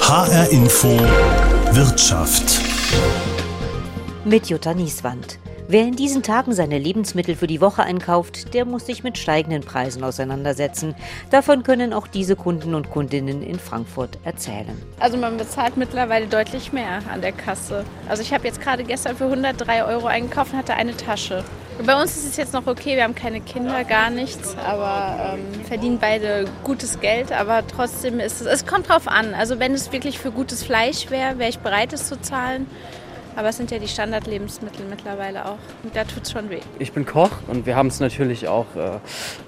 HR Info Wirtschaft. Mit Jutta Nieswand. Wer in diesen Tagen seine Lebensmittel für die Woche einkauft, der muss sich mit steigenden Preisen auseinandersetzen. Davon können auch diese Kunden und Kundinnen in Frankfurt erzählen. Also man bezahlt mittlerweile deutlich mehr an der Kasse. Also ich habe jetzt gerade gestern für 103 Euro eingekauft und hatte eine Tasche. Bei uns ist es jetzt noch okay, wir haben keine Kinder, gar nichts, aber ähm, verdienen beide gutes Geld. Aber trotzdem ist es, es kommt drauf an. Also wenn es wirklich für gutes Fleisch wäre, wäre ich bereit, es zu zahlen. Aber es sind ja die Standardlebensmittel mittlerweile auch. Und da tut es schon weh. Ich bin Koch und wir haben es natürlich auch äh,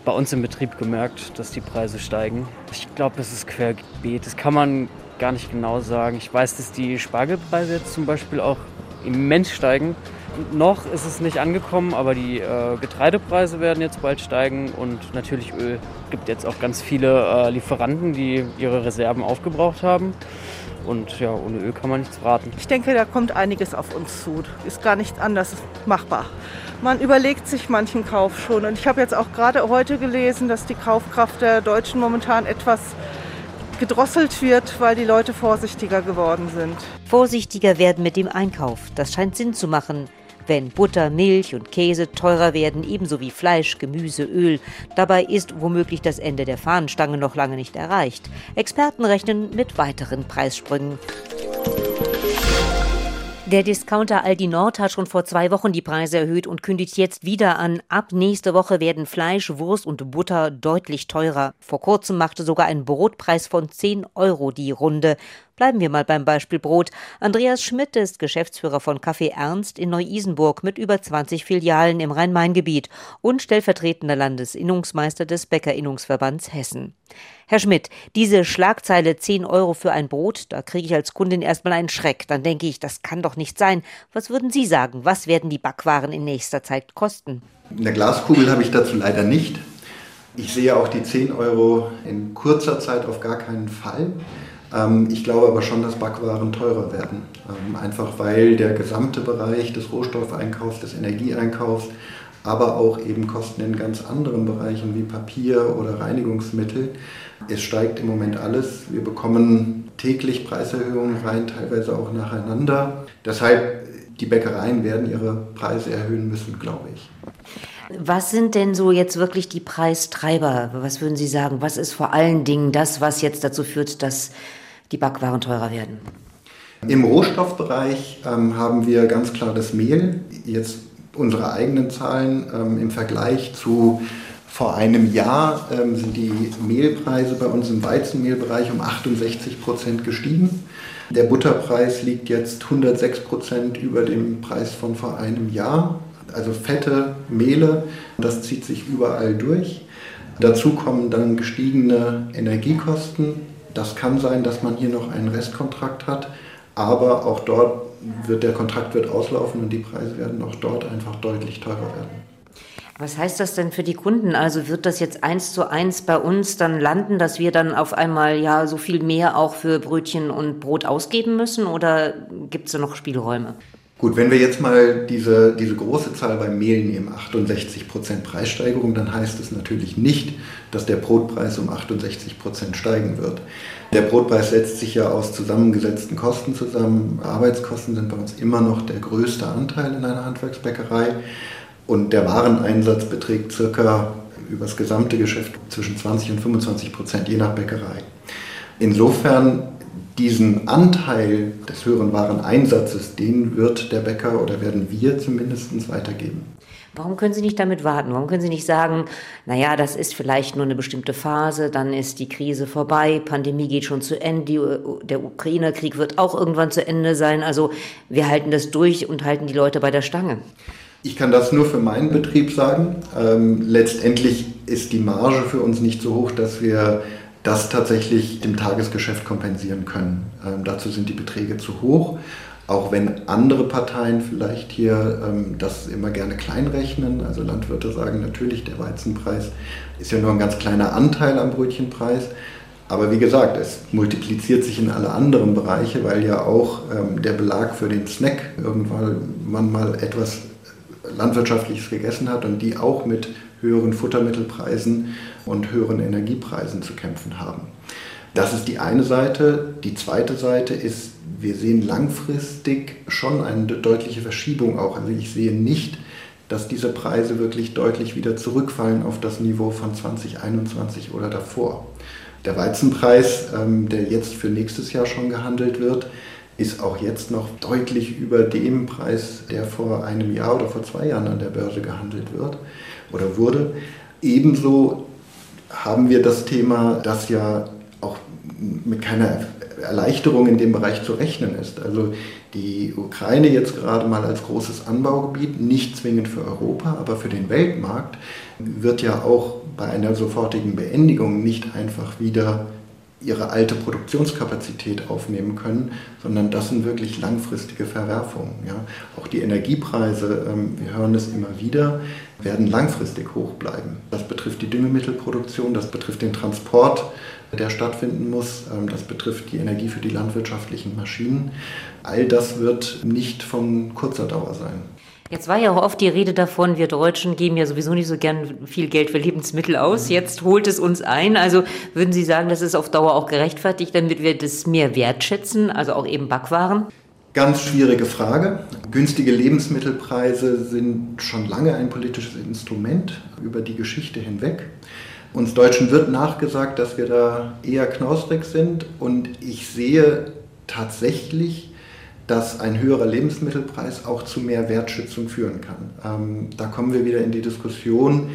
bei uns im Betrieb gemerkt, dass die Preise steigen. Ich glaube, es ist querbeet. Das kann man gar nicht genau sagen. Ich weiß, dass die Spargelpreise jetzt zum Beispiel auch immens steigen. Noch ist es nicht angekommen, aber die äh, Getreidepreise werden jetzt bald steigen und natürlich Öl. Es gibt jetzt auch ganz viele äh, Lieferanten, die ihre Reserven aufgebraucht haben. Und ja, ohne Öl kann man nichts braten. Ich denke, da kommt einiges auf uns zu. Ist gar nicht anders machbar. Man überlegt sich manchen Kauf schon. Und ich habe jetzt auch gerade heute gelesen, dass die Kaufkraft der Deutschen momentan etwas gedrosselt wird, weil die Leute vorsichtiger geworden sind. Vorsichtiger werden mit dem Einkauf. Das scheint Sinn zu machen wenn Butter, Milch und Käse teurer werden, ebenso wie Fleisch, Gemüse, Öl. Dabei ist womöglich das Ende der Fahnenstange noch lange nicht erreicht. Experten rechnen mit weiteren Preissprüngen. Der Discounter Aldi Nord hat schon vor zwei Wochen die Preise erhöht und kündigt jetzt wieder an. Ab nächste Woche werden Fleisch, Wurst und Butter deutlich teurer. Vor kurzem machte sogar ein Brotpreis von 10 Euro die Runde. Bleiben wir mal beim Beispiel Brot. Andreas Schmidt ist Geschäftsführer von Café Ernst in Neu-Isenburg mit über 20 Filialen im Rhein-Main-Gebiet und stellvertretender Landesinnungsmeister des Bäckerinnungsverbands Hessen. Herr Schmidt, diese Schlagzeile 10 Euro für ein Brot, da kriege ich als Kundin erstmal einen Schreck. Dann denke ich, das kann doch nicht sein. Was würden Sie sagen? Was werden die Backwaren in nächster Zeit kosten? Eine Glaskugel habe ich dazu leider nicht. Ich sehe auch die 10 Euro in kurzer Zeit auf gar keinen Fall. Ähm, ich glaube aber schon, dass Backwaren teurer werden. Ähm, einfach weil der gesamte Bereich des Rohstoffeinkaufs, des Energieeinkaufs, aber auch eben Kosten in ganz anderen Bereichen wie Papier oder Reinigungsmittel. Es steigt im Moment alles. Wir bekommen täglich Preiserhöhungen rein, teilweise auch nacheinander. Deshalb, die Bäckereien werden ihre Preise erhöhen müssen, glaube ich. Was sind denn so jetzt wirklich die Preistreiber? Was würden Sie sagen? Was ist vor allen Dingen das, was jetzt dazu führt, dass die Backwaren teurer werden? Im Rohstoffbereich ähm, haben wir ganz klar das Mehl. Jetzt unsere eigenen Zahlen ähm, im Vergleich zu vor einem Jahr ähm, sind die Mehlpreise bei uns im Weizenmehlbereich um 68 Prozent gestiegen. Der Butterpreis liegt jetzt 106 Prozent über dem Preis von vor einem Jahr. Also fette Mehle, das zieht sich überall durch. Dazu kommen dann gestiegene Energiekosten, das kann sein, dass man hier noch einen Restkontrakt hat, aber auch dort wird der Kontrakt wird auslaufen und die Preise werden auch dort einfach deutlich teurer werden. Was heißt das denn für die Kunden? Also wird das jetzt eins zu eins bei uns dann landen, dass wir dann auf einmal ja so viel mehr auch für Brötchen und Brot ausgeben müssen oder gibt es da noch Spielräume? Gut, wenn wir jetzt mal diese, diese große Zahl beim Mehl nehmen, 68% Preissteigerung, dann heißt es natürlich nicht, dass der Brotpreis um 68% steigen wird. Der Brotpreis setzt sich ja aus zusammengesetzten Kosten zusammen. Arbeitskosten sind bei uns immer noch der größte Anteil in einer Handwerksbäckerei. Und der Wareneinsatz beträgt circa über das gesamte Geschäft zwischen 20 und 25 Prozent, je nach Bäckerei. Insofern diesen Anteil des höheren Wareneinsatzes, den wird der Bäcker oder werden wir zumindest weitergeben. Warum können Sie nicht damit warten? Warum können Sie nicht sagen, naja, das ist vielleicht nur eine bestimmte Phase, dann ist die Krise vorbei, Pandemie geht schon zu Ende, die, der Ukraine-Krieg wird auch irgendwann zu Ende sein, also wir halten das durch und halten die Leute bei der Stange? Ich kann das nur für meinen Betrieb sagen. Ähm, letztendlich ist die Marge für uns nicht so hoch, dass wir das tatsächlich im Tagesgeschäft kompensieren können. Ähm, dazu sind die Beträge zu hoch, auch wenn andere Parteien vielleicht hier ähm, das immer gerne kleinrechnen. Also Landwirte sagen natürlich, der Weizenpreis ist ja nur ein ganz kleiner Anteil am Brötchenpreis. Aber wie gesagt, es multipliziert sich in alle anderen Bereiche, weil ja auch ähm, der Belag für den Snack irgendwann man mal etwas Landwirtschaftliches gegessen hat und die auch mit höheren Futtermittelpreisen und höheren Energiepreisen zu kämpfen haben. Das ist die eine Seite. Die zweite Seite ist, wir sehen langfristig schon eine deutliche Verschiebung auch. Also ich sehe nicht, dass diese Preise wirklich deutlich wieder zurückfallen auf das Niveau von 2021 oder davor. Der Weizenpreis, ähm, der jetzt für nächstes Jahr schon gehandelt wird, ist auch jetzt noch deutlich über dem Preis, der vor einem Jahr oder vor zwei Jahren an der Börse gehandelt wird oder wurde. Ebenso haben wir das Thema, dass ja auch mit keiner Erleichterung in dem Bereich zu rechnen ist. Also die Ukraine jetzt gerade mal als großes Anbaugebiet, nicht zwingend für Europa, aber für den Weltmarkt, wird ja auch bei einer sofortigen Beendigung nicht einfach wieder ihre alte Produktionskapazität aufnehmen können, sondern das sind wirklich langfristige Verwerfungen. Ja. Auch die Energiepreise, ähm, wir hören es immer wieder, werden langfristig hoch bleiben. Das betrifft die Düngemittelproduktion, das betrifft den Transport, der stattfinden muss, ähm, das betrifft die Energie für die landwirtschaftlichen Maschinen. All das wird nicht von kurzer Dauer sein. Jetzt war ja auch oft die Rede davon, wir Deutschen geben ja sowieso nicht so gern viel Geld für Lebensmittel aus. Mhm. Jetzt holt es uns ein. Also würden Sie sagen, das ist auf Dauer auch gerechtfertigt, damit wir das mehr wertschätzen, also auch eben Backwaren? Ganz schwierige Frage. Günstige Lebensmittelpreise sind schon lange ein politisches Instrument über die Geschichte hinweg. Uns Deutschen wird nachgesagt, dass wir da eher knausrig sind und ich sehe tatsächlich dass ein höherer Lebensmittelpreis auch zu mehr Wertschätzung führen kann. Ähm, da kommen wir wieder in die Diskussion,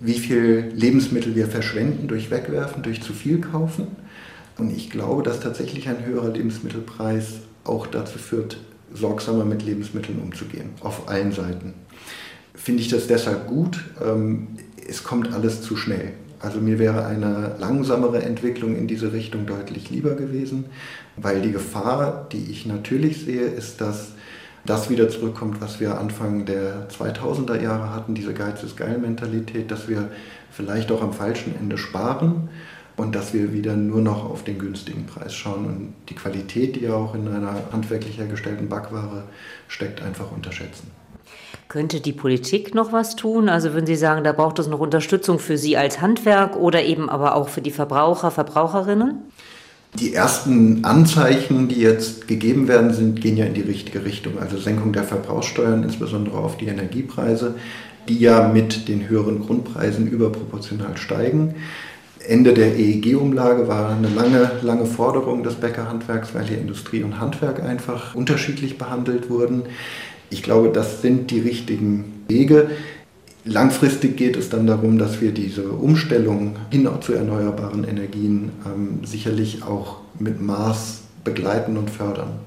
wie viel Lebensmittel wir verschwenden durch Wegwerfen, durch zu viel kaufen. Und ich glaube, dass tatsächlich ein höherer Lebensmittelpreis auch dazu führt, sorgsamer mit Lebensmitteln umzugehen, auf allen Seiten. Finde ich das deshalb gut? Ähm, es kommt alles zu schnell. Also mir wäre eine langsamere Entwicklung in diese Richtung deutlich lieber gewesen, weil die Gefahr, die ich natürlich sehe, ist, dass das wieder zurückkommt, was wir Anfang der 2000er Jahre hatten, diese Geiz ist geil Mentalität, dass wir vielleicht auch am falschen Ende sparen und dass wir wieder nur noch auf den günstigen Preis schauen und die Qualität, die ja auch in einer handwerklich hergestellten Backware steckt, einfach unterschätzen. Könnte die Politik noch was tun? Also würden Sie sagen, da braucht es noch Unterstützung für Sie als Handwerk oder eben aber auch für die Verbraucher, Verbraucherinnen? Die ersten Anzeichen, die jetzt gegeben werden, sind, gehen ja in die richtige Richtung. Also Senkung der Verbrauchssteuern, insbesondere auf die Energiepreise, die ja mit den höheren Grundpreisen überproportional steigen. Ende der EEG-Umlage war eine lange, lange Forderung des Bäckerhandwerks, weil hier Industrie und Handwerk einfach unterschiedlich behandelt wurden. Ich glaube, das sind die richtigen Wege. Langfristig geht es dann darum, dass wir diese Umstellung hin zu erneuerbaren Energien ähm, sicherlich auch mit Maß begleiten und fördern.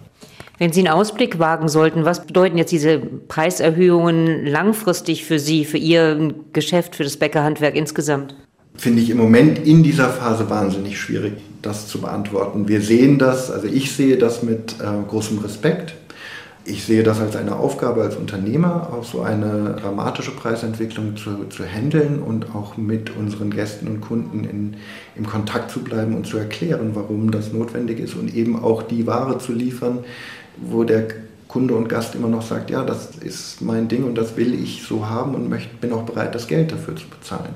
Wenn Sie einen Ausblick wagen sollten, was bedeuten jetzt diese Preiserhöhungen langfristig für Sie, für Ihr Geschäft, für das Bäckerhandwerk insgesamt? Finde ich im Moment in dieser Phase wahnsinnig schwierig, das zu beantworten. Wir sehen das, also ich sehe das mit äh, großem Respekt ich sehe das als eine Aufgabe als Unternehmer, auch so eine dramatische Preisentwicklung zu, zu handeln und auch mit unseren Gästen und Kunden in, im Kontakt zu bleiben und zu erklären, warum das notwendig ist und eben auch die Ware zu liefern, wo der Kunde und Gast immer noch sagt, ja, das ist mein Ding und das will ich so haben und möchte, bin auch bereit, das Geld dafür zu bezahlen.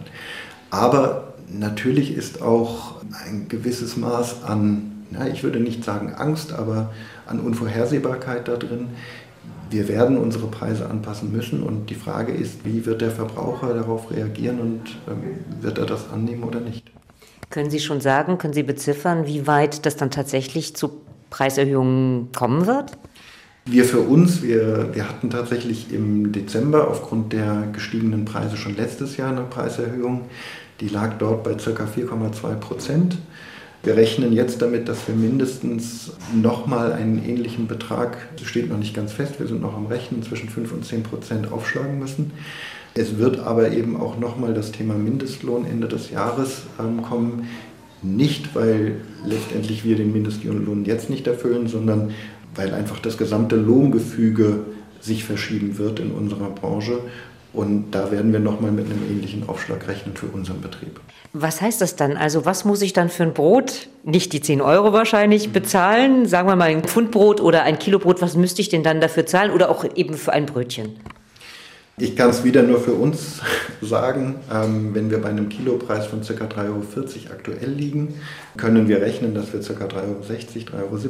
Aber natürlich ist auch ein gewisses Maß an na, ich würde nicht sagen Angst, aber an Unvorhersehbarkeit da drin. Wir werden unsere Preise anpassen müssen und die Frage ist, wie wird der Verbraucher darauf reagieren und ähm, wird er das annehmen oder nicht? Können Sie schon sagen, können Sie beziffern, wie weit das dann tatsächlich zu Preiserhöhungen kommen wird? Wir für uns, wir, wir hatten tatsächlich im Dezember aufgrund der gestiegenen Preise schon letztes Jahr eine Preiserhöhung. Die lag dort bei ca. 4,2 Prozent. Wir rechnen jetzt damit, dass wir mindestens nochmal einen ähnlichen Betrag, das steht noch nicht ganz fest, wir sind noch am Rechnen, zwischen 5 und 10 Prozent aufschlagen müssen. Es wird aber eben auch nochmal das Thema Mindestlohn Ende des Jahres ähm, kommen. Nicht, weil letztendlich wir den Mindestlohn jetzt nicht erfüllen, sondern weil einfach das gesamte Lohngefüge sich verschieben wird in unserer Branche und da werden wir nochmal mit einem ähnlichen Aufschlag rechnen für unseren Betrieb. Was heißt das dann? Also was muss ich dann für ein Brot, nicht die 10 Euro wahrscheinlich, bezahlen? Sagen wir mal ein Pfundbrot oder ein Kilobrot, was müsste ich denn dann dafür zahlen? Oder auch eben für ein Brötchen? Ich kann es wieder nur für uns sagen. Ähm, wenn wir bei einem Kilopreis von ca. 3,40 Euro aktuell liegen, können wir rechnen, dass wir ca. 3,60 Euro, 3,70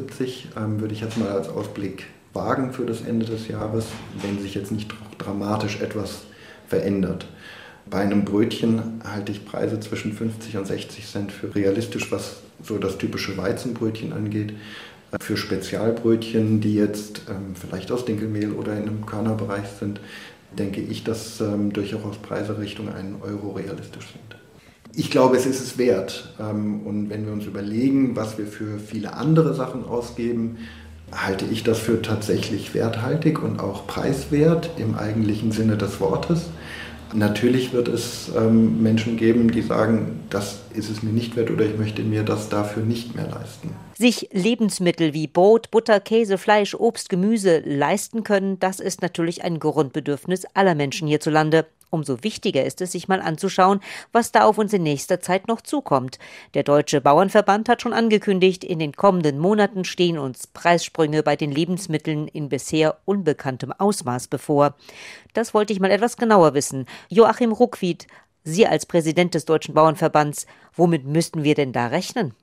Euro, ähm, würde ich jetzt mal als Ausblick wagen für das Ende des Jahres, wenn sich jetzt nicht dramatisch etwas verändert. Bei einem Brötchen halte ich Preise zwischen 50 und 60 Cent für realistisch, was so das typische Weizenbrötchen angeht. Für Spezialbrötchen, die jetzt ähm, vielleicht aus Dinkelmehl oder in einem Körnerbereich sind, denke ich, dass ähm, durchaus Preise Richtung 1 Euro realistisch sind. Ich glaube, es ist es wert. Ähm, und wenn wir uns überlegen, was wir für viele andere Sachen ausgeben, halte ich das für tatsächlich werthaltig und auch preiswert im eigentlichen Sinne des Wortes. Natürlich wird es ähm, Menschen geben, die sagen, das ist es mir nicht wert oder ich möchte mir das dafür nicht mehr leisten. Sich Lebensmittel wie Brot, Butter, Käse, Fleisch, Obst, Gemüse leisten können, das ist natürlich ein Grundbedürfnis aller Menschen hierzulande. Umso wichtiger ist es, sich mal anzuschauen, was da auf uns in nächster Zeit noch zukommt. Der Deutsche Bauernverband hat schon angekündigt, in den kommenden Monaten stehen uns Preissprünge bei den Lebensmitteln in bisher unbekanntem Ausmaß bevor. Das wollte ich mal etwas genauer wissen. Joachim Ruckwied, Sie als Präsident des Deutschen Bauernverbands, womit müssten wir denn da rechnen?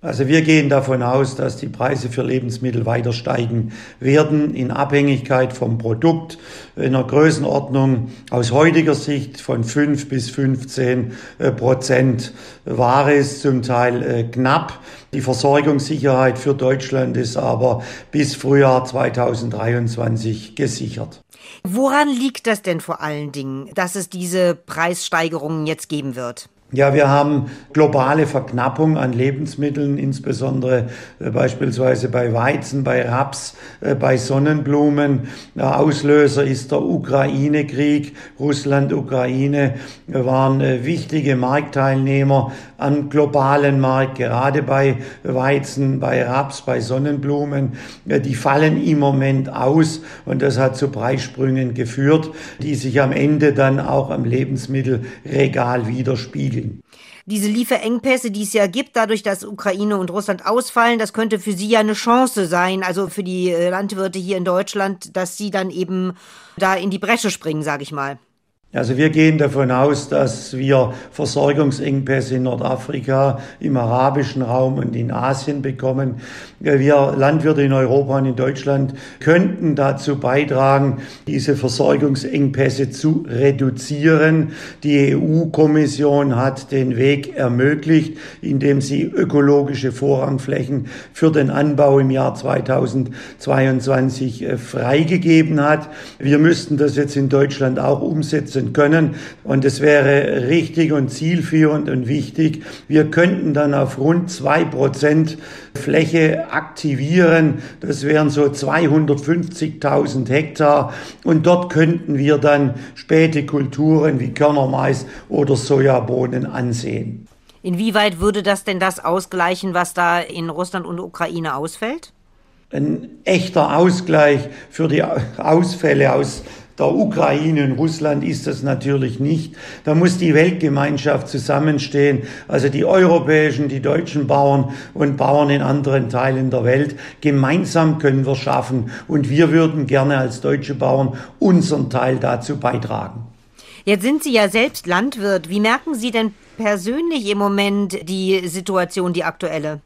Also wir gehen davon aus, dass die Preise für Lebensmittel weiter steigen werden in Abhängigkeit vom Produkt in einer Größenordnung aus heutiger Sicht von 5 bis 15 äh, Prozent. Ware ist zum Teil äh, knapp. Die Versorgungssicherheit für Deutschland ist aber bis Frühjahr 2023 gesichert. Woran liegt das denn vor allen Dingen, dass es diese Preissteigerungen jetzt geben wird? Ja, wir haben globale Verknappung an Lebensmitteln, insbesondere äh, beispielsweise bei Weizen, bei Raps, äh, bei Sonnenblumen. Auslöser ist der Ukraine-Krieg. Russland, Ukraine waren äh, wichtige Marktteilnehmer am globalen Markt, gerade bei Weizen, bei Raps, bei Sonnenblumen. Die fallen im Moment aus und das hat zu Preissprüngen geführt, die sich am Ende dann auch am Lebensmittelregal widerspiegeln. Putin. Diese Lieferengpässe, die es ja gibt, dadurch, dass Ukraine und Russland ausfallen, das könnte für Sie ja eine Chance sein, also für die äh, Landwirte hier in Deutschland, dass sie dann eben da in die Bresche springen, sage ich mal. Also wir gehen davon aus, dass wir Versorgungsengpässe in Nordafrika, im arabischen Raum und in Asien bekommen. Wir Landwirte in Europa und in Deutschland könnten dazu beitragen, diese Versorgungsengpässe zu reduzieren. Die EU-Kommission hat den Weg ermöglicht, indem sie ökologische Vorrangflächen für den Anbau im Jahr 2022 äh, freigegeben hat. Wir müssten das jetzt in Deutschland auch umsetzen können. Und es wäre richtig und zielführend und wichtig. Wir könnten dann auf rund zwei Prozent Fläche aktivieren. Das wären so 250.000 Hektar. Und dort könnten wir dann späte Kulturen wie Körnermais oder Sojabohnen ansehen. Inwieweit würde das denn das ausgleichen, was da in Russland und Ukraine ausfällt? Ein echter Ausgleich für die Ausfälle aus der Ukraine und Russland ist das natürlich nicht. Da muss die Weltgemeinschaft zusammenstehen, also die europäischen, die deutschen Bauern und Bauern in anderen Teilen der Welt. Gemeinsam können wir schaffen und wir würden gerne als deutsche Bauern unseren Teil dazu beitragen. Jetzt sind Sie ja selbst Landwirt. Wie merken Sie denn persönlich im Moment die Situation, die aktuelle?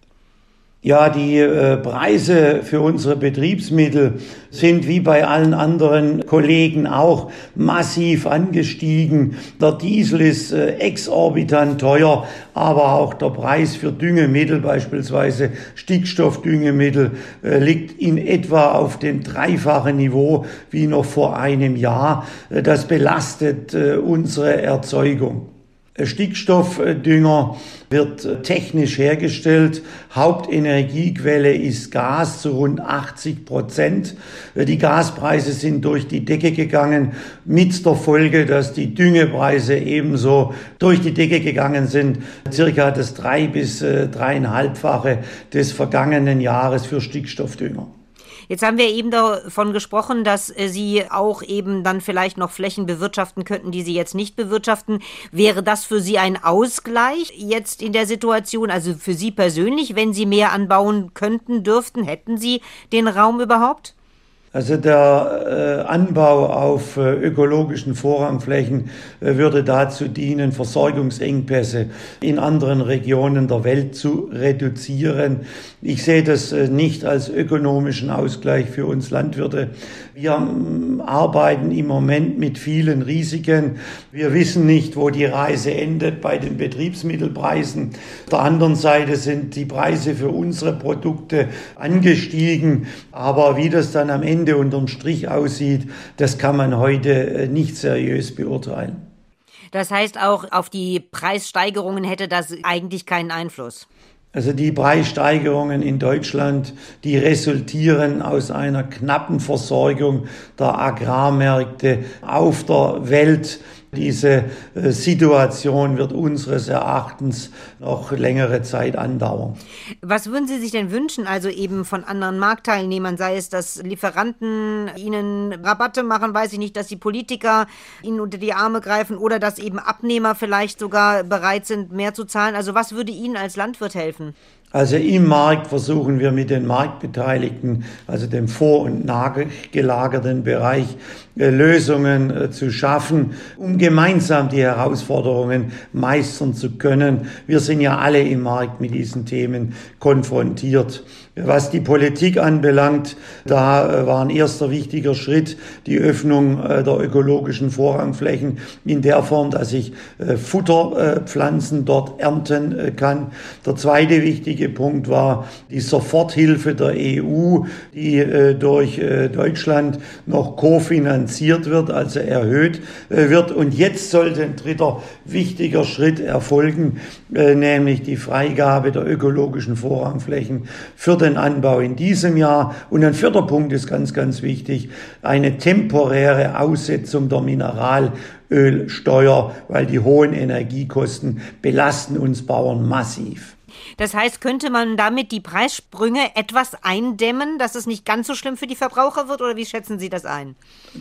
Ja, die äh, Preise für unsere Betriebsmittel sind wie bei allen anderen Kollegen auch massiv angestiegen. Der Diesel ist äh, exorbitant teuer, aber auch der Preis für Düngemittel, beispielsweise Stickstoffdüngemittel, äh, liegt in etwa auf dem dreifachen Niveau wie noch vor einem Jahr. Das belastet unsere Erzeugung. Stickstoffdünger wird technisch hergestellt. Hauptenergiequelle ist Gas zu rund 80 Prozent. Die Gaspreise sind durch die Decke gegangen mit der Folge, dass die Düngepreise ebenso durch die Decke gegangen sind. Circa das drei bis äh, dreieinhalbfache des vergangenen Jahres für Stickstoffdünger. Jetzt haben wir eben davon gesprochen, dass äh, Sie auch eben dann vielleicht noch Flächen bewirtschaften könnten, die Sie jetzt nicht bewirtschaften. Wäre das für Sie ein Ausgleich jetzt in der Situation, also für Sie persönlich, wenn Sie mehr anbauen könnten, dürften, hätten Sie den Raum überhaupt? Also der äh, Anbau auf äh, ökologischen Vorrangflächen äh, würde dazu dienen, Versorgungsengpässe in anderen Regionen der Welt zu reduzieren. Ich sehe das nicht als ökonomischen Ausgleich für uns Landwirte. Wir arbeiten im Moment mit vielen Risiken. Wir wissen nicht, wo die Reise endet bei den Betriebsmittelpreisen. Auf der anderen Seite sind die Preise für unsere Produkte angestiegen. Aber wie das dann am Ende unterm Strich aussieht, das kann man heute äh, nicht seriös beurteilen. Das heißt, auch auf die Preissteigerungen hätte das eigentlich keinen Einfluss. Also die Preissteigerungen in Deutschland, die resultieren aus einer knappen Versorgung der Agrarmärkte auf der Welt. Diese äh, Situation wird unseres Erachtens noch längere Zeit andauern. Was würden Sie sich denn wünschen, also eben von anderen Marktteilnehmern, sei es, dass Lieferanten Ihnen Rabatte machen, weiß ich nicht, dass die Politiker Ihnen unter die Arme greifen oder dass eben Abnehmer vielleicht sogar bereit sind, mehr zu zahlen? Also was würde Ihnen als Landwirt helfen? Also im Markt versuchen wir mit den Marktbeteiligten, also dem vor- und nachgelagerten Bereich, Lösungen äh, zu schaffen, um gemeinsam die Herausforderungen meistern zu können. Wir sind ja alle im Markt mit diesen Themen konfrontiert. Was die Politik anbelangt, da äh, war ein erster wichtiger Schritt die Öffnung der ökologischen Vorrangflächen in der Form, dass ich Futterpflanzen dort ernten kann. Der zweite wichtige Punkt war die Soforthilfe der EU, die durch Deutschland noch kofinanziert wird, also erhöht wird. Und jetzt sollte ein dritter wichtiger Schritt erfolgen, nämlich die Freigabe der ökologischen Vorrangflächen für den Anbau in diesem Jahr. Und ein vierter Punkt ist ganz, ganz wichtig, eine temporäre Aussetzung der Mineralölsteuer, weil die hohen Energiekosten belasten uns Bauern massiv. Das heißt, könnte man damit die Preissprünge etwas eindämmen, dass es nicht ganz so schlimm für die Verbraucher wird oder wie schätzen Sie das ein?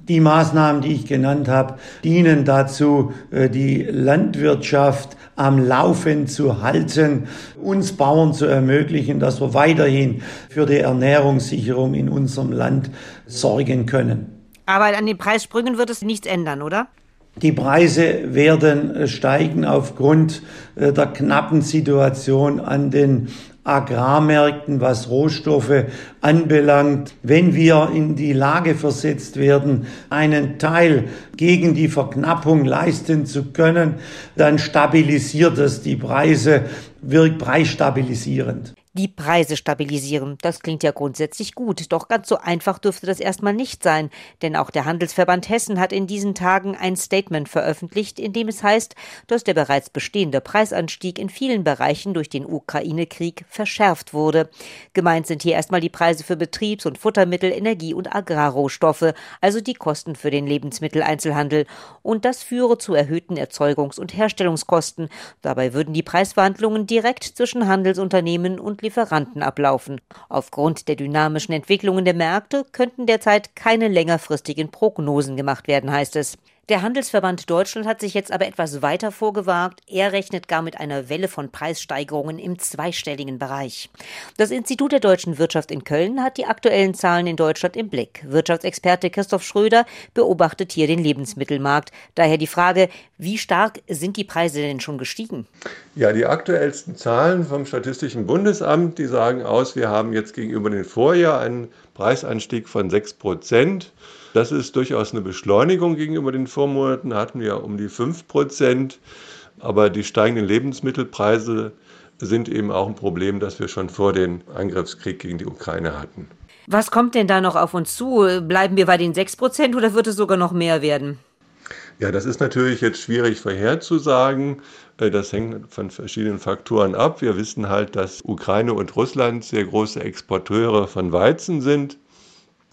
Die Maßnahmen, die ich genannt habe, dienen dazu, äh, die Landwirtschaft am Laufen zu halten, uns Bauern zu ermöglichen, dass wir weiterhin für die Ernährungssicherung in unserem Land sorgen können. Aber an den Preissprüngen wird es nichts ändern, oder? Die Preise werden äh, steigen aufgrund äh, der knappen Situation an den Agrarmärkten, was Rohstoffe anbelangt. Wenn wir in die Lage versetzt werden, einen Teil gegen die Verknappung leisten zu können, dann stabilisiert das die Preise, wirkt preisstabilisierend die Preise stabilisieren. Das klingt ja grundsätzlich gut, doch ganz so einfach dürfte das erstmal nicht sein, denn auch der Handelsverband Hessen hat in diesen Tagen ein Statement veröffentlicht, in dem es heißt, dass der bereits bestehende Preisanstieg in vielen Bereichen durch den Ukraine-Krieg verschärft wurde. Gemeint sind hier erstmal die Preise für Betriebs- und Futtermittel, Energie- und Agrarrohstoffe, also die Kosten für den Lebensmitteleinzelhandel. Und das führe zu erhöhten Erzeugungs- und Herstellungskosten. Dabei würden die Preisverhandlungen direkt zwischen Handelsunternehmen und Lieferanten ablaufen. Aufgrund der dynamischen Entwicklungen der Märkte könnten derzeit keine längerfristigen Prognosen gemacht werden, heißt es. Der Handelsverband Deutschland hat sich jetzt aber etwas weiter vorgewagt. Er rechnet gar mit einer Welle von Preissteigerungen im zweistelligen Bereich. Das Institut der deutschen Wirtschaft in Köln hat die aktuellen Zahlen in Deutschland im Blick. Wirtschaftsexperte Christoph Schröder beobachtet hier den Lebensmittelmarkt. Daher die Frage, wie stark sind die Preise denn schon gestiegen? Ja, die aktuellsten Zahlen vom Statistischen Bundesamt, die sagen aus, wir haben jetzt gegenüber dem Vorjahr einen Preisanstieg von 6 Prozent. Das ist durchaus eine Beschleunigung gegenüber den Vormonaten. Da hatten wir um die 5 Prozent. Aber die steigenden Lebensmittelpreise sind eben auch ein Problem, das wir schon vor dem Angriffskrieg gegen die Ukraine hatten. Was kommt denn da noch auf uns zu? Bleiben wir bei den 6 Prozent oder wird es sogar noch mehr werden? Ja, das ist natürlich jetzt schwierig vorherzusagen. Äh, das hängt von verschiedenen Faktoren ab. Wir wissen halt, dass Ukraine und Russland sehr große Exporteure von Weizen sind.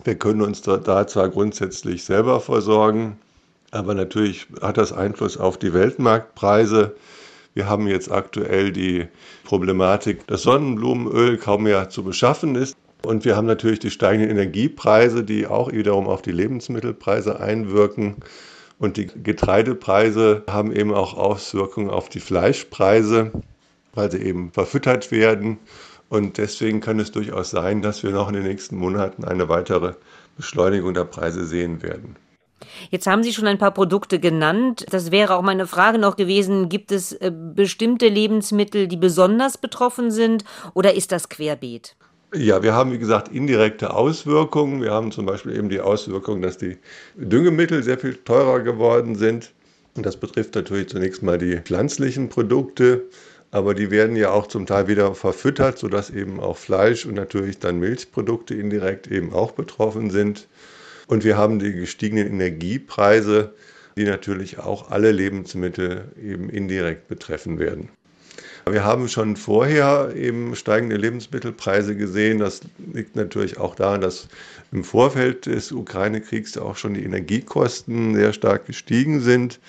Wir können uns da zwar grundsätzlich selber versorgen, aber natürlich hat das Einfluss auf die Weltmarktpreise. Wir haben jetzt aktuell die Problematik, dass Sonnenblumenöl kaum mehr zu beschaffen ist. Und wir haben natürlich die steigenden Energiepreise, die auch wiederum auf die Lebensmittelpreise einwirken. Und die Getreidepreise haben eben auch Auswirkungen auf die Fleischpreise, weil sie eben verfüttert werden. Und deswegen kann es durchaus sein, dass wir noch in den nächsten Monaten eine weitere Beschleunigung der Preise sehen werden. Jetzt haben Sie schon ein paar Produkte genannt. Das wäre auch meine Frage noch gewesen. Gibt es äh, bestimmte Lebensmittel, die besonders betroffen sind oder ist das querbeet? Ja, wir haben, wie gesagt, indirekte Auswirkungen. Wir haben zum Beispiel eben die Auswirkung, dass die Düngemittel sehr viel teurer geworden sind. Und das betrifft natürlich zunächst mal die pflanzlichen Produkte, aber die werden ja auch zum Teil wieder verfüttert, sodass eben auch Fleisch und natürlich dann Milchprodukte indirekt eben auch betroffen sind. Und wir haben die gestiegenen Energiepreise, die natürlich auch alle Lebensmittel eben indirekt betreffen werden. Wir haben schon vorher eben steigende Lebensmittelpreise gesehen. Das liegt natürlich auch daran, dass im Vorfeld des Ukraine-Kriegs auch schon die Energiekosten sehr stark gestiegen sind.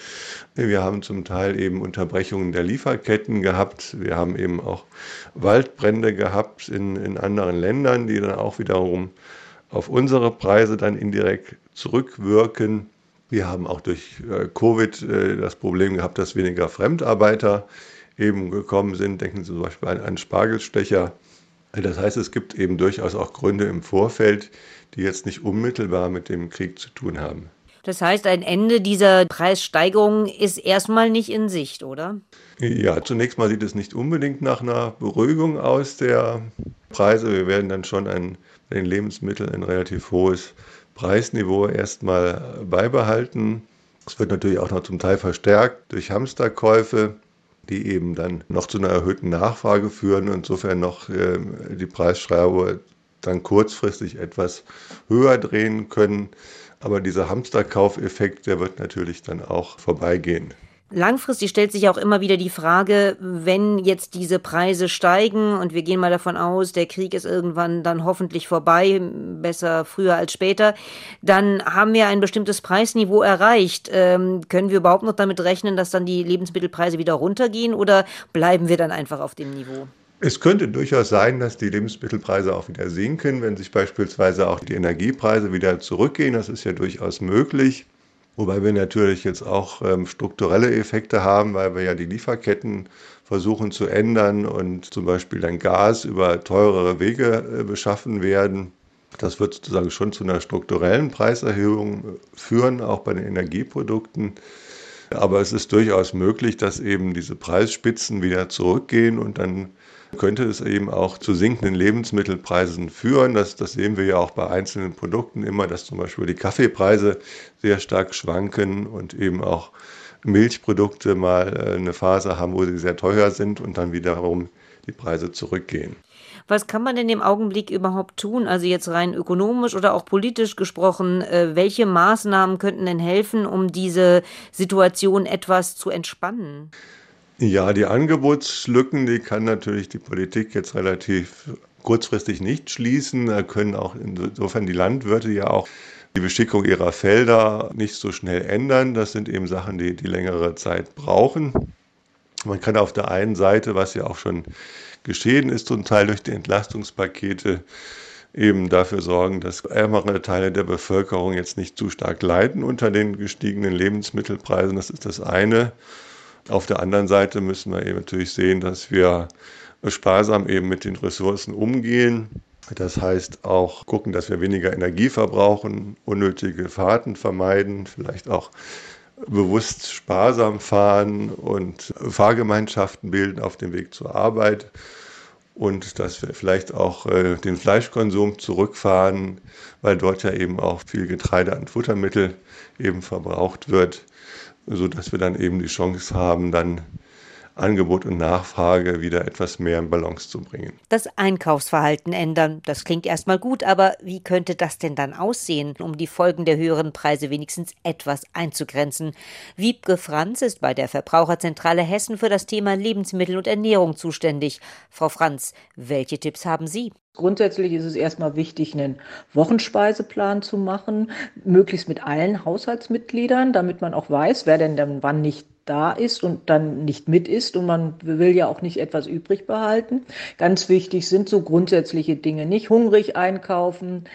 Wir haben zum Teil eben Unterbrechungen der Lieferketten gehabt. Wir haben eben auch Waldbrände gehabt in, in anderen Ländern, die dann auch wiederum auf unsere Preise dann indirekt zurückwirken. Wir haben auch durch äh, Covid äh, das Problem gehabt, dass weniger Fremdarbeiter eben gekommen sind. Denken Sie zum Beispiel an einen Spargelstecher. Das heißt, es gibt eben durchaus auch Gründe im Vorfeld, die jetzt nicht unmittelbar mit dem Krieg zu tun haben. Das heißt, ein Ende dieser Preissteigerung ist erstmal nicht in Sicht, oder? Ja, zunächst mal sieht es nicht unbedingt nach einer Beruhigung aus der Preise. Wir werden dann schon ein, bei den Lebensmitteln ein relativ hohes Preisniveau erstmal beibehalten. Es wird natürlich auch noch zum Teil verstärkt durch Hamsterkäufe, die eben dann noch zu einer erhöhten Nachfrage führen und insofern noch äh, die Preisschraube dann kurzfristig etwas höher drehen können. Aber dieser Hamsterkaufeffekt, der wird natürlich dann auch vorbeigehen. Langfristig stellt sich auch immer wieder die Frage, wenn jetzt diese Preise steigen und wir gehen mal davon aus, der Krieg ist irgendwann dann hoffentlich vorbei, besser früher als später, dann haben wir ein bestimmtes Preisniveau erreicht. Ähm, können wir überhaupt noch damit rechnen, dass dann die Lebensmittelpreise wieder runtergehen oder bleiben wir dann einfach auf dem Niveau? Es könnte durchaus sein, dass die Lebensmittelpreise auch wieder sinken, wenn sich beispielsweise auch die Energiepreise wieder zurückgehen. Das ist ja durchaus möglich. Wobei wir natürlich jetzt auch ähm, strukturelle Effekte haben, weil wir ja die Lieferketten versuchen zu ändern und zum Beispiel dann Gas über teurere Wege äh, beschaffen werden. Das wird sozusagen schon zu einer strukturellen Preiserhöhung äh, führen, auch bei den Energieprodukten. Aber es ist durchaus möglich, dass eben diese Preisspitzen wieder zurückgehen und dann könnte es eben auch zu sinkenden Lebensmittelpreisen führen. Das, das sehen wir ja auch bei einzelnen Produkten immer, dass zum Beispiel die Kaffeepreise sehr stark schwanken und eben auch Milchprodukte mal äh, eine Phase haben, wo sie sehr teuer sind und dann wiederum die Preise zurückgehen. Was kann man denn im Augenblick überhaupt tun? Also jetzt rein ökonomisch oder auch politisch gesprochen, äh, welche Maßnahmen könnten denn helfen, um diese Situation etwas zu entspannen? Ja, die Angebotslücken, die kann natürlich die Politik jetzt relativ kurzfristig nicht schließen. Da können auch insofern die Landwirte ja auch die Beschickung ihrer Felder nicht so schnell ändern. Das sind eben Sachen, die, die längere Zeit brauchen. Man kann auf der einen Seite, was ja auch schon geschehen ist, zum Teil durch die Entlastungspakete, eben dafür sorgen, dass ärmere Teile der Bevölkerung jetzt nicht zu stark leiden unter den gestiegenen Lebensmittelpreisen. Das ist das eine. Auf der anderen Seite müssen wir eben natürlich sehen, dass wir sparsam eben mit den Ressourcen umgehen. Das heißt auch gucken, dass wir weniger Energie verbrauchen, unnötige Fahrten vermeiden, vielleicht auch bewusst sparsam fahren und Fahrgemeinschaften bilden auf dem Weg zur Arbeit und dass wir vielleicht auch äh, den Fleischkonsum zurückfahren, weil dort ja eben auch viel Getreide an Futtermittel eben verbraucht wird sodass wir dann eben die Chance haben, dann Angebot und Nachfrage wieder etwas mehr in Balance zu bringen. Das Einkaufsverhalten ändern, das klingt erstmal gut, aber wie könnte das denn dann aussehen, um die Folgen der höheren Preise wenigstens etwas einzugrenzen? Wiebke Franz ist bei der Verbraucherzentrale Hessen für das Thema Lebensmittel und Ernährung zuständig. Frau Franz, welche Tipps haben Sie? Grundsätzlich ist es erstmal wichtig, einen Wochenspeiseplan zu machen, möglichst mit allen Haushaltsmitgliedern, damit man auch weiß, wer denn dann wann nicht da ist und dann nicht mit ist und man will ja auch nicht etwas übrig behalten. Ganz wichtig sind so grundsätzliche Dinge, nicht hungrig einkaufen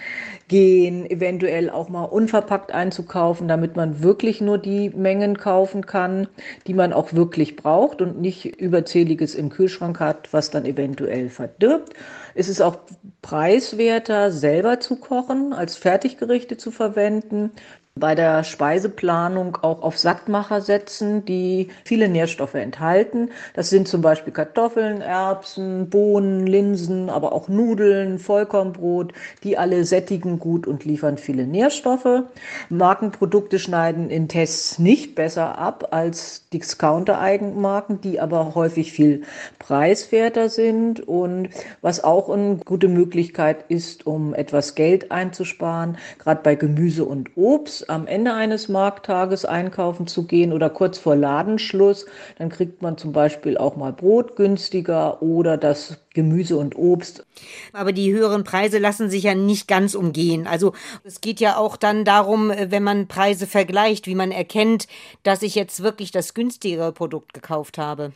gehen, eventuell auch mal unverpackt einzukaufen, damit man wirklich nur die Mengen kaufen kann, die man auch wirklich braucht und nicht überzähliges im Kühlschrank hat, was dann eventuell verdirbt. Es ist auch preiswerter, selber zu kochen, als Fertiggerichte zu verwenden bei der Speiseplanung auch auf Sackmacher setzen, die viele Nährstoffe enthalten. Das sind zum Beispiel Kartoffeln, Erbsen, Bohnen, Linsen, aber auch Nudeln, Vollkornbrot. Die alle sättigen gut und liefern viele Nährstoffe. Markenprodukte schneiden in Tests nicht besser ab als Discounter-Eigenmarken, die aber häufig viel preiswerter sind. Und was auch eine gute Möglichkeit ist, um etwas Geld einzusparen, gerade bei Gemüse und Obst am Ende eines Markttages einkaufen zu gehen oder kurz vor Ladenschluss, dann kriegt man zum Beispiel auch mal Brot günstiger oder das Gemüse und Obst. Aber die höheren Preise lassen sich ja nicht ganz umgehen. Also es geht ja auch dann darum, wenn man Preise vergleicht, wie man erkennt, dass ich jetzt wirklich das günstigere Produkt gekauft habe.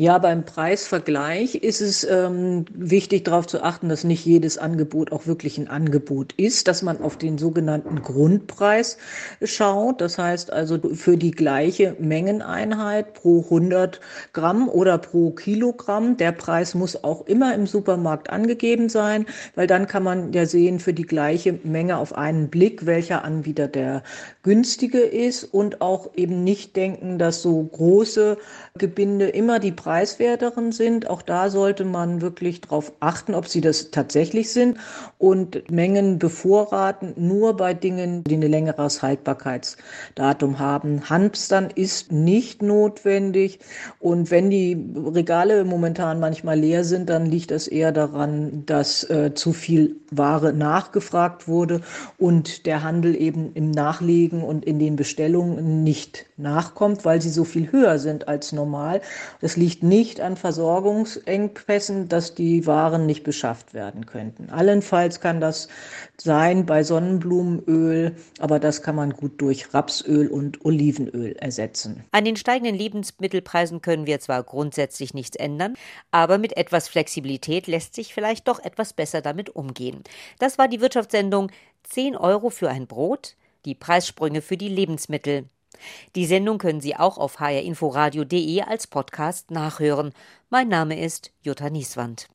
Ja, beim Preisvergleich ist es ähm, wichtig darauf zu achten, dass nicht jedes Angebot auch wirklich ein Angebot ist, dass man auf den sogenannten Grundpreis schaut. Das heißt also für die gleiche Mengeneinheit pro 100 Gramm oder pro Kilogramm. Der Preis muss auch immer im Supermarkt angegeben sein, weil dann kann man ja sehen für die gleiche Menge auf einen Blick, welcher Anbieter der günstige ist und auch eben nicht denken, dass so große Gebinde immer die preiswerteren sind. Auch da sollte man wirklich darauf achten, ob sie das tatsächlich sind und Mengen bevorraten nur bei Dingen, die ein längeres Haltbarkeitsdatum haben. Hamstern ist nicht notwendig und wenn die Regale momentan manchmal leer sind, dann liegt das eher daran, dass äh, zu viel Ware nachgefragt wurde und der Handel eben im Nachlegen und in den Bestellungen nicht nachkommt, weil sie so viel höher sind als normal. Das liegt liegt nicht an Versorgungsengpässen, dass die Waren nicht beschafft werden könnten. Allenfalls kann das sein bei Sonnenblumenöl, aber das kann man gut durch Rapsöl und Olivenöl ersetzen. An den steigenden Lebensmittelpreisen können wir zwar grundsätzlich nichts ändern, aber mit etwas Flexibilität lässt sich vielleicht doch etwas besser damit umgehen. Das war die Wirtschaftssendung 10 Euro für ein Brot, die Preissprünge für die Lebensmittel. Die Sendung können Sie auch auf hrinforadio.de als Podcast nachhören. Mein Name ist Jutta Nieswand.